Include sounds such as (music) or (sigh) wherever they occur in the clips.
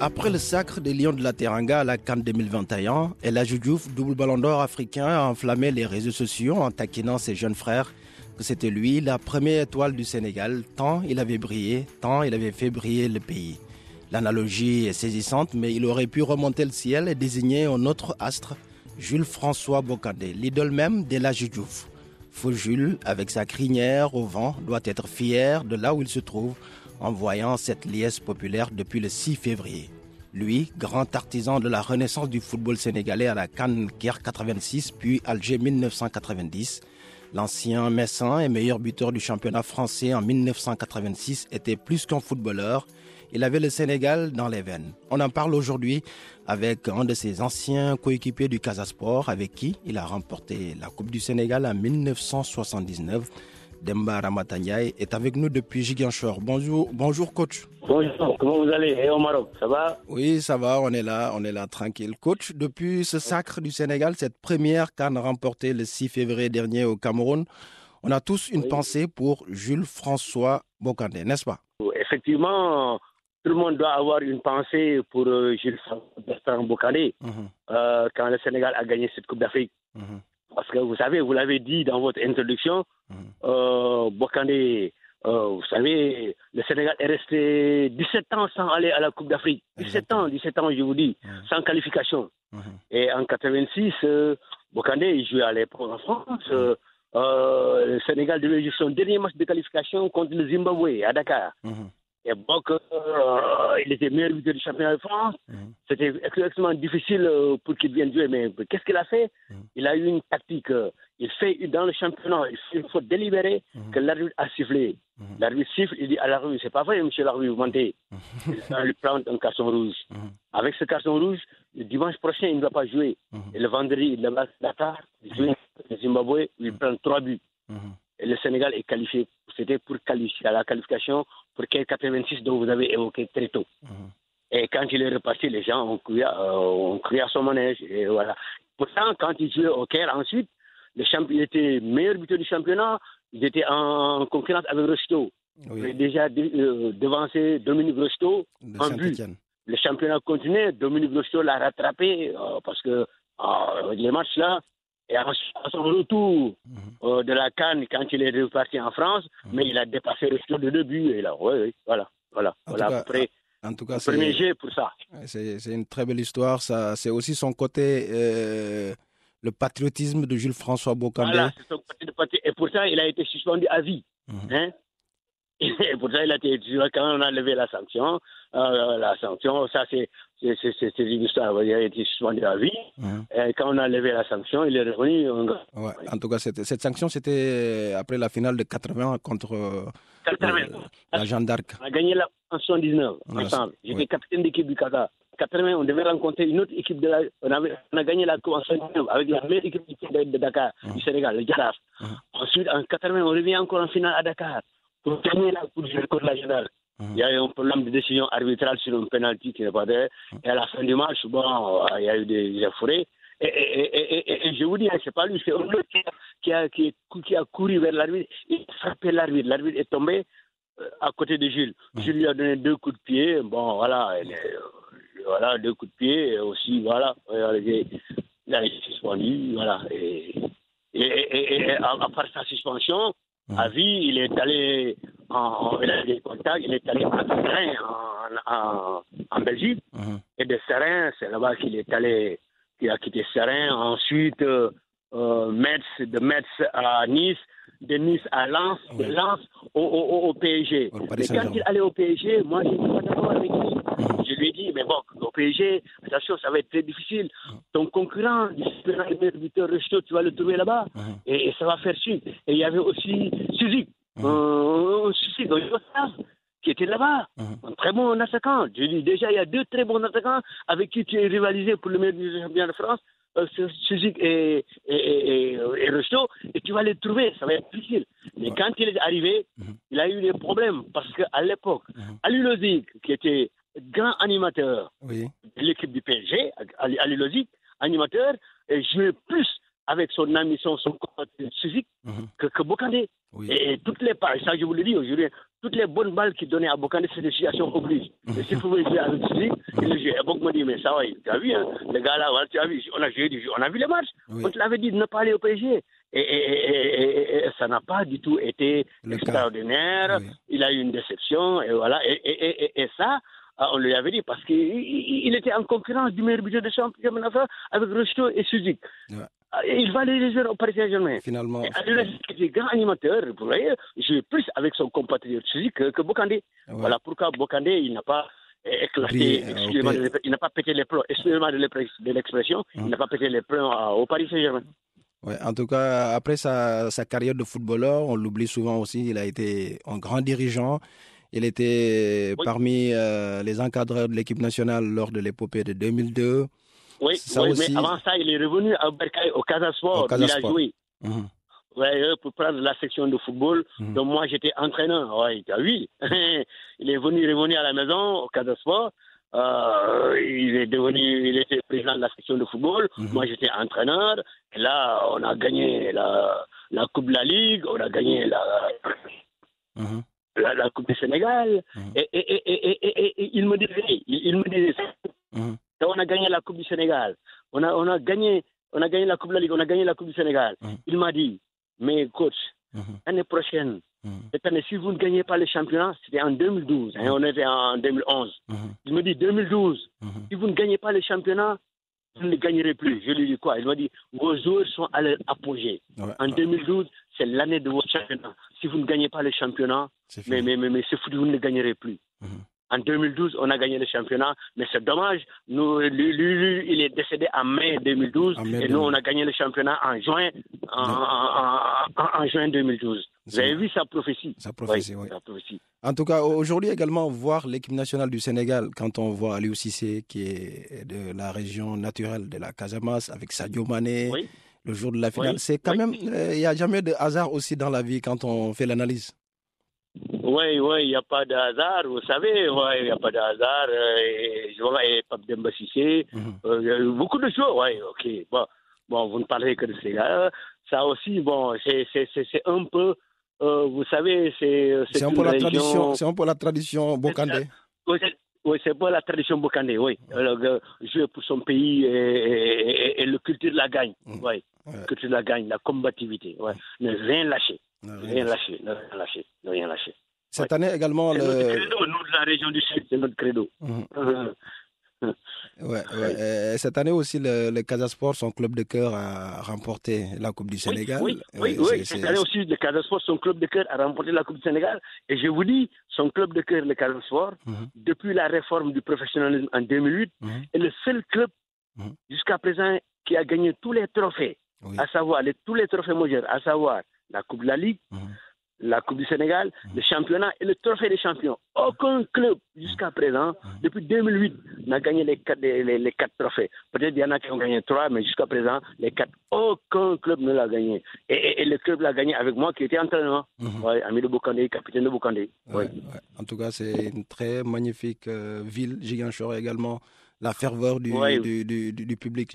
Après le sacre des Lions de la Teranga à la Cannes 2021, El Diouf, double ballon d'or africain, a enflammé les réseaux sociaux en taquinant ses jeunes frères que c'était lui la première étoile du Sénégal, tant il avait brillé, tant il avait fait briller le pays. L'analogie est saisissante, mais il aurait pu remonter le ciel et désigner un autre astre, Jules François Bocandé, l'idole même d'El Diouf. Faux Jules, avec sa crinière au vent, doit être fier de là où il se trouve en voyant cette liesse populaire depuis le 6 février. Lui, grand artisan de la renaissance du football sénégalais à la Cannes Caire 86 puis Alger 1990, l'ancien Messin et meilleur buteur du championnat français en 1986 était plus qu'un footballeur, il avait le Sénégal dans les veines. On en parle aujourd'hui avec un de ses anciens coéquipiers du Casasport avec qui il a remporté la Coupe du Sénégal en 1979. Demba Ramatanyay est avec nous depuis Giguinchor. Bonjour, bonjour coach. Bonjour, comment vous allez? Et au Maroc, ça va? Oui, ça va, on est là, on est là tranquille. Coach, depuis ce sacre du Sénégal, cette première canne remportée le 6 février dernier au Cameroun, on a tous une Oui. pensée pour Jules François Bocandé, n'est-ce pas? Effectivement, tout le monde doit avoir une pensée pour euh, Jules Bertrand Bocandé Mhm, euh, quand le Sénégal a gagné cette Coupe d'Afrique. mhm, Parce que vous savez, vous l'avez dit dans votre introduction, Mhm. euh, euh, vous savez, le Sénégal est resté 17 ans sans aller à la Coupe d'Afrique. 17 ans, 17 ans, je vous dis, Mhm. sans qualification. mhm. Et en 86, euh, il jouait à l'époque en France. Euh, euh, le Sénégal devait jouer son dernier match de qualification contre le Zimbabwe à Dakar. Et donc, euh, il était meilleur buteur du championnat de France. Mhm. C'était extrêmement difficile euh, pour qu'il vienne jouer. Mais qu'est-ce qu'il a fait? Mhm. Il a eu une tactique. euh, Il fait dans le championnat, il fait une faute délibérée Mhm. que l'arbitre a sifflé. L'arbitre siffle, il dit à l'arbitre, c'est pas vrai, monsieur l'arbitre, vous mentez. Il lui prendre un carton rouge. Avec ce carton rouge, le dimanche prochain, il ne va pas jouer. Et le vendredi, il va à Dakar, il joue au Zimbabwe, il prend trois buts. Le Sénégal est qualifié. C'était pour qualifier à la qualification pour quel 86 dont vous avez évoqué très tôt. Mhm. Et quand il est reparti, les gens ont crié, euh, ont à son manège. Et voilà. Pourtant, quand il jouait au Caire ensuite, le il était meilleur buteur du championnat. Il était en concurrence avec Rocheteau. Il avait Oui, déjà dé- euh, devancé Dominique de un but. Le championnat continuait. Dominique Rocheteau l'a rattrapé euh, parce que les matchs là, et à son retour Mhm. euh, de la Cannes, quand il est reparti en France, Mhm. mais il a dépassé Rocheteau de deux buts. Et là, oui, oui, voilà. Voilà, En voilà tout à cas, peu près En tout cas, le premier jet pour ça. c'est- une très belle histoire. Ça, c'est aussi son côté, euh, le patriotisme de Jules François Bocandé. Voilà, c'est son côté de parti. Et pourtant, il a été suspendu à vie. Mhm. Hein? Et pourtant, il a été quand on a levé la sanction. euh, la sanction, ça, c'est une histoire. Il a été suspendu à vie. Et quand on a levé la sanction, il est revenu. en Ouais, En tout cas, cette sanction, c'était après la finale de 80 contre euh, 80. euh, la Jeanne d'Arc. On a gagné la, en 79 Voilà, ensemble. J'étais capitaine d'équipe du Qatar. 80, on devait rencontrer une autre équipe de la. On, avait, on a gagné la Coupe en 79 avec la meilleure équipe de, Dakar, du Sénégal, le Jaraf. Ensuite, en 80, on revient encore en finale à Dakar pour gagner la contre la Générale. Mhm. Il y a eu un problème de décision arbitrale sur un penalty qui n'est pas there. Et à la fin du match, bon, euh, il y a eu des efforés. Et, et, et, et, et- je vous dis, hein, c'est pas lui, c'est un autre qui a, qui, a, qui, est- qui a couru vers l'arbitre. Il a frappé l'arbitre. L'arbitre est tombé euh, à côté de Jules. Jules lui a donné deux coups de pied. Bon, voilà, euh, voilà deux coups de pied. Et aussi, voilà, il est- il a été suspendu. Voilà. Et, et, et, et- et à, à part sa suspension, À vie, il est allé en, il a des contacts, il est allé à Serein en, en, en Belgique. Mhm. Et de Serein, c'est là-bas qu'il est allé, qu'il a quitté Serein. Ensuite, euh, euh, Metz, de Metz à Nice, de Nice à Lens, de. Lens au, au, au- au PSG. Mais quand il allait au PSG, moi, je n'étais pas d'accord avec lui. Je lui ai dit, mais bon, au PSG, attention, ça va être très difficile. Ton concurrent, du meilleur buteur tu vas le trouver là-bas. Mhm. Et, et ça va faire suite. Et il y avait aussi Mhm. euh, qui était là-bas. Un très bon attaquant. Je dis déjà, il y a deux très bons attaquants avec qui tu es rivalisé pour le meilleur du championnat de France. Suzik et, et, et, et et tu vas les trouver, ça va être difficile. Mais Ouais. quand il est arrivé, Mhm. il a eu des problèmes parce qu'à l'époque, Mhm. Ali Lozic, qui était grand animateur Oui. de l'équipe du PSG, Ali, Ali Lozic, animateur, et jouait plus avec son ami, son, son Suzik Mhm. que, que Bokandé. Oui. Et, et toutes les pa- ça je vous le dis aujourd'hui, toutes les bonnes balles qu'il donnait à Bokandé, c'est des situations oblige. Et s'il pouvait jouer avec Suzik, il le jouait. Et Bok me dit, mais ça va, tu as vu, hein, les gars là, voilà, tu as vu, on a joué, du jeu, on a vu les matchs. Oui. On te l'avait dit de ne pas aller au PSG. Et, ça n'a pas du tout été Le extraordinaire. Oui. Il a eu une déception, et voilà. Et, ça, euh, on lui avait dit parce qu'il il- il était en concurrence du meilleur budget de championnat avec Rocheteau et Suzik. Ouais. Et Il va les jouer au Paris Saint-Germain. Finalement, était grand animateur, vous voyez, joue plus avec son compatriote Suzik que, Bokandé. ouais. Voilà pourquoi Bokandé, il n'a pas éclaté, euh, il n'a pas pété les plombs, excusez-moi de l'expression, Hum. il n'a pas pété les plombs euh, au Paris Saint-Germain. Ouais, en tout cas, après sa, sa carrière de footballeur, on l'oublie souvent aussi, il a été un grand dirigeant. Il était Oui. parmi euh, les encadreurs de l'équipe nationale lors de l'épopée de 2002. Oui, Ça oui aussi- mais avant ça, il est revenu à Bercail, au Casa Sport, Au Casa il a joué. Mhm. Ouais, euh, pour prendre la section de football. Mhm. Donc moi, j'étais entraîneur. Ouais, as (laughs) vu. il est venu, il est revenu à la maison, au Casa Sport. Euh, il est devenu, il était président de la section de football. Mhm. Moi, j'étais entraîneur. Et là, on a gagné la, la Coupe de la Ligue, on a gagné la, Mhm. la, la Coupe du Sénégal. Et, et, et, et, et, et- et il me disait, il, il me disait, Mhm. quand on a gagné la Coupe du Sénégal, on a, on a gagné, on a gagné la Coupe de la Ligue, on a gagné la Coupe du Sénégal. Mhm. Il m'a dit, mais coach, Mhm. l'année prochaine, Mhm. cette année, si vous ne gagnez pas le championnat, c'était en 2012, hein, on était en 2011. Mhm. Il me dit 2012, Mhm. si vous ne gagnez pas le championnat, vous ne gagnerez plus. Je lui dis quoi? Il m'a dit, vos joueurs sont à leur apogée. Ouais, En ouais, 2012, c'est l'année de votre championnat. Si vous ne gagnez pas le championnat, mais, mais, mais, mais c'est foutu, vous ne le gagnerez plus. En 2012, on a gagné le championnat, mais c'est dommage. Nous, lui, lui, lui, il est décédé en mai 2012 En mai et nous, on a gagné le championnat en juin, en, en- en- en juin 2012. Vous avez vu sa prophétie? Sa prophétie, oui. sa prophétie. En tout cas, aujourd'hui également, voir l'équipe nationale du Sénégal, quand on voit Aliou Cissé, qui est de la région naturelle de la Casamance, avec Sadio Mané, Oui. le jour de la finale, c'est quand même, euh, il n'y a jamais de hasard aussi dans la vie quand on fait l'analyse. Oui, oui, il n'y a pas de hasard, vous savez, ouais, il n'y a pas de hasard. euh, et, je vois, et Pape Demba Cissé, Mhm. euh, il y a eu beaucoup de choses, oui, ok. Bon, bon, vous ne parlez que de ces gars. Ça aussi, bon, c'est un peu, euh, vous savez, c'est C'est un peu la région- tradition, c'est un peu la tradition Bokandé. Oui, c'est- pas la tradition Bokandé, oui. Alors, euh, jouer pour son pays et, et- et- le culture de la gagne, Mm. oui. Ouais. Culture de la gagne, la combativité, ouais. Ne rien lâcher, ne rien. rien lâcher, ne rien lâcher, ne rien lâcher. Cette année également, C'est notre le... credo, nous de la région du Sud, c'est notre credo. Mhm. (laughs) Ouais, ouais. Cette année aussi, le, le Casa Sport, son club de cœur, a remporté la Coupe du Sénégal. Oui, oui, oui. Cette année aussi, le Casa Sport, son club de cœur, a remporté la Coupe du Sénégal. Et je vous dis, son club de cœur, le Casa Sport, Mhm. depuis la réforme du professionnalisme en 2008, Mhm. est le seul club jusqu'à présent qui a gagné tous les trophées, Oui. à savoir les, tous les trophées majeurs, à savoir la Coupe de la Ligue. La Coupe du Sénégal, le championnat et le trophée des champions. Aucun club jusqu'à présent, depuis 2008, n'a gagné les quatre, les, les- les quatre trophées. Peut-être il y en a qui ont gagné trois, mais jusqu'à présent, les quatre, aucun club ne l'a gagné. Et, et- et le club l'a gagné avec moi qui était entraîneur. Mhm. Ouais, ami de Bokandé, capitaine de Bokandé. Ouais, Ouais. En tout cas, c'est une très magnifique euh, ville, Giguinchor également. La ferveur du, Ouais. du, du, du- public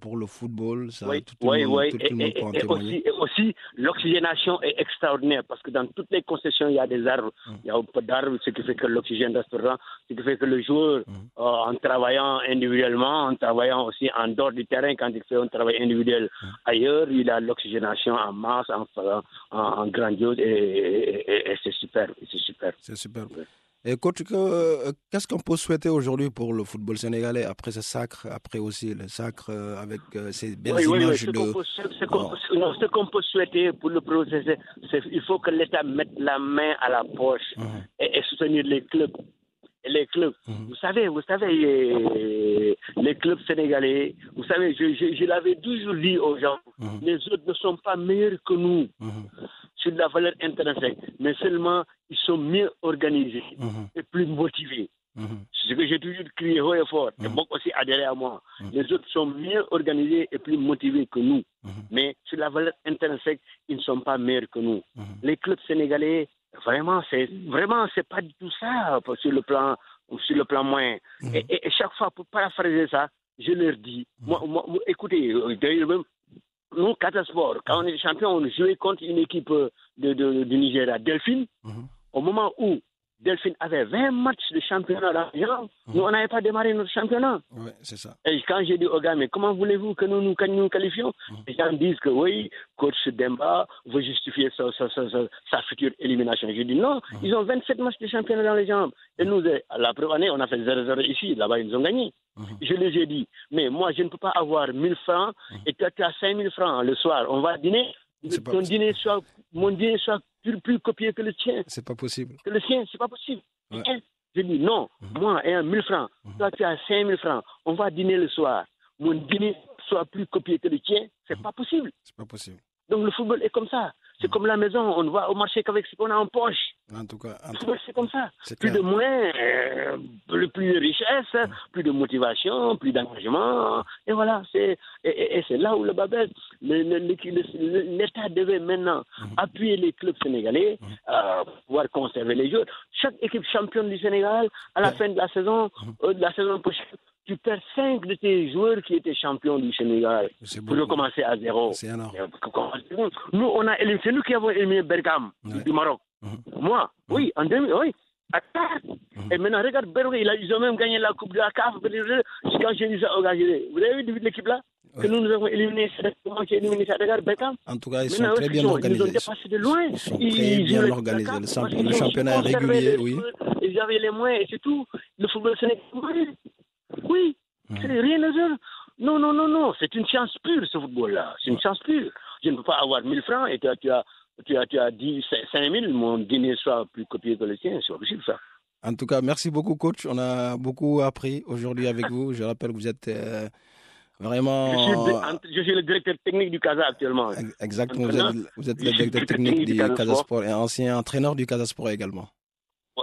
pour le football, ça, Oui, tout, le oui, monde, oui. tout Et, le monde et- aussi, et aussi, l'oxygénation est extraordinaire parce que dans toutes les concessions, il y a des arbres. Mm. Il y a un peu d'arbres, ce qui fait que l'oxygène reste présent, ce qui fait que le joueur, euh, en travaillant individuellement, en travaillant aussi en dehors du terrain, quand il fait un travail individuel Mm. ailleurs, il a l'oxygénation en masse, en, en, en grandiose, et, c'est super, c'est super. C'est super. Ouais. Et coach, que- euh, qu'est-ce qu'on peut souhaiter aujourd'hui pour le football sénégalais après ce sacre, après aussi le sacre euh, avec euh, ces belles Oui, oui, oui. images Ce de. qu'on peut, Oh. ce qu'on peut souhaiter pour le procès, c'est- c'est il faut que l'État mette la main à la poche Mhm. et, et soutenir les clubs. Et les clubs. Mhm. Vous savez, vous savez, euh, les clubs sénégalais, vous savez, je, je, je l'avais toujours dit aux gens, Mhm. les autres ne sont pas meilleurs que nous. Mhm. Sur la valeur intrinsèque, mais seulement ils sont mieux organisés Mhm. et plus motivés. Mhm. C'est ce que j'ai toujours crié haut et fort. Et beaucoup aussi adhéré à moi. Les autres sont mieux organisés et plus motivés que nous. Mhm. Mais sur la valeur intrinsèque, ils ne sont pas meilleurs que nous. Mhm. Les clubs sénégalais, vraiment, c'est vraiment c'est pas du tout ça sur le plan sur le plan moyen. Mhm. Et, et- et chaque fois pour paraphraser ça, je leur dis, Mhm. moi, écoutez, euh, d'ailleurs même nous, Qatar Sport, quand on est champion, on jouait contre une équipe de, de- du Nigeria, Delphine. Mhm. Au moment où Delphine avait 20 matchs de championnat dans les jambes, Mhm. nous, on n'avait pas démarré notre championnat. C'est ça. Et quand j'ai dit aux gars, mais comment voulez-vous que nous nous, qualifions? Mhm. Les gens disent que oui, coach Demba veut justifier sa, sa- sa- sa- sa future élimination. J'ai dit non, Mhm. ils ont 27 matchs de championnat dans les jambes. Et nous, eh, la première année, on a fait 0-0 ici, là-bas, ils nous ont gagné. Mhm. Je les ai dit, mais moi, je ne peux pas avoir 1000 francs et toi, tu as 5000 francs le soir. On va dîner. Mhm. Pas Ton dîner soit, mon dîner soit plus, plus copié que le tien C'est pas possible. que le sien, c'est pas possible. Ouais. Je dis non, moi, ayant 1000 francs, toi tu as 5000 francs, on va dîner le soir. Mon dîner soit plus copié que le tien, c'est pas possible. C'est pas possible. Donc le football est comme ça. C'est comme la maison, on ne va au marché qu'avec ce qu'on a en poche. En tout cas, c'est comme ça. Plus de moyens, euh, plus, de richesse, plus de motivation, plus d'engagement. Et voilà, c'est et, c'est là où le le- L'État devait maintenant appuyer les clubs sénégalais euh, pour pouvoir conserver les joueurs. Chaque équipe championne du Sénégal, à la fin de la saison, euh, de la saison prochaine, tu perds cinq de tes joueurs qui étaient champions du Sénégal pour recommencer à zéro. Nous, on a éliminé, c'est nous qui avons éliminé Bergame Ouais. du Maroc. Mhm. Moi, oui, en 2000, oui. À Qatar. Et maintenant, regarde a- ils ont même gagné la Coupe de la CAF. Quand j'ai ça vous avez vu l'équipe là Que Ouais. nous, nous avons éliminé, éliminé ça, regarde Bergame. En tout cas, ils sont Maintenant, très bien ils ont- Ils nous ont organisés. dépassé de loin. Ils sont Ils- très ils bien organisés. Le championnat est régulier, oui. Ils avaient les moyens et c'est tout. Le football sénégalais, oui, c'est rien à dire. Non, non, non, non, c'est une chance pure ce football-là. C'est une chance pure. Je ne peux pas avoir 1000 francs et tu as, tu as, tu as, tu as dit 5000, mon dîner soit plus copié que le tien. C'est pas possible ça. En tout cas, merci beaucoup, coach. On a beaucoup appris aujourd'hui avec vous. Je rappelle que vous êtes euh, vraiment. Je, suis, de- je suis le directeur technique du CASA actuellement. Ex- Exactement, vous êtes, vous êtes Je le directeur technique technique du Casa Sport. Sport et ancien entraîneur du Casa Sport également.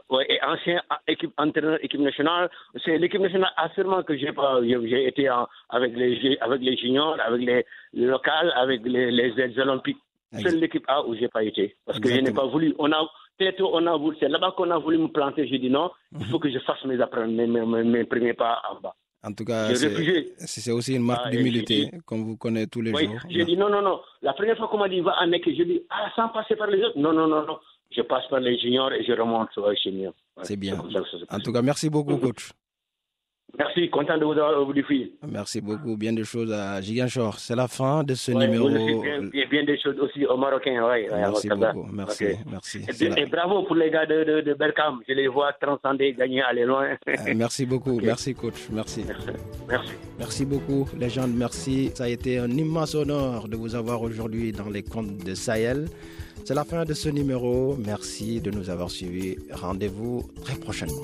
Ouais, et ancien équipe, entraîneur équipe nationale. C'est l'équipe nationale assurément que j'ai pas. J'ai été en- avec les avec les juniors, avec les, les locales, avec les, les, les olympiques. C'est l'équipe A où j'ai pas été parce que je n'ai pas voulu. On a peut-être on a voulu. C'est là-bas qu'on a voulu me planter. J'ai dit non. Il faut que je fasse mes mes, mes, mes- premiers pas en bas. En tout cas, c'est aussi une marque Ah, d'humilité, comme vous connaissez tous les Oui, jours. j'ai dit non, non, non. La première fois qu'on m'a dit va en équipe, j'ai dit ah sans passer par les autres. Non, non, non, non. Je passe par les juniors et je remonte les seniors. Ouais, C'est bien. En tout cas, merci beaucoup, coach. Merci, content de vous avoir au bout du fil. Merci beaucoup. Bien des choses à Giguinchor. C'est la fin de ce Ouais, numéro. bien, bien, bien des choses aussi aux Marocains. Ouais, Merci beaucoup. Merci. Merci. Et, bravo pour les gars de, de, de Berkham. Je les vois transcender, gagner, aller loin. Euh, Merci beaucoup. Merci, coach. Merci. Merci. Merci beaucoup, légende. Merci. Ça a été un immense honneur de vous avoir aujourd'hui dans les comptes de Sahel. C'est la fin de ce numéro. Merci de nous avoir suivis. Rendez-vous très prochainement.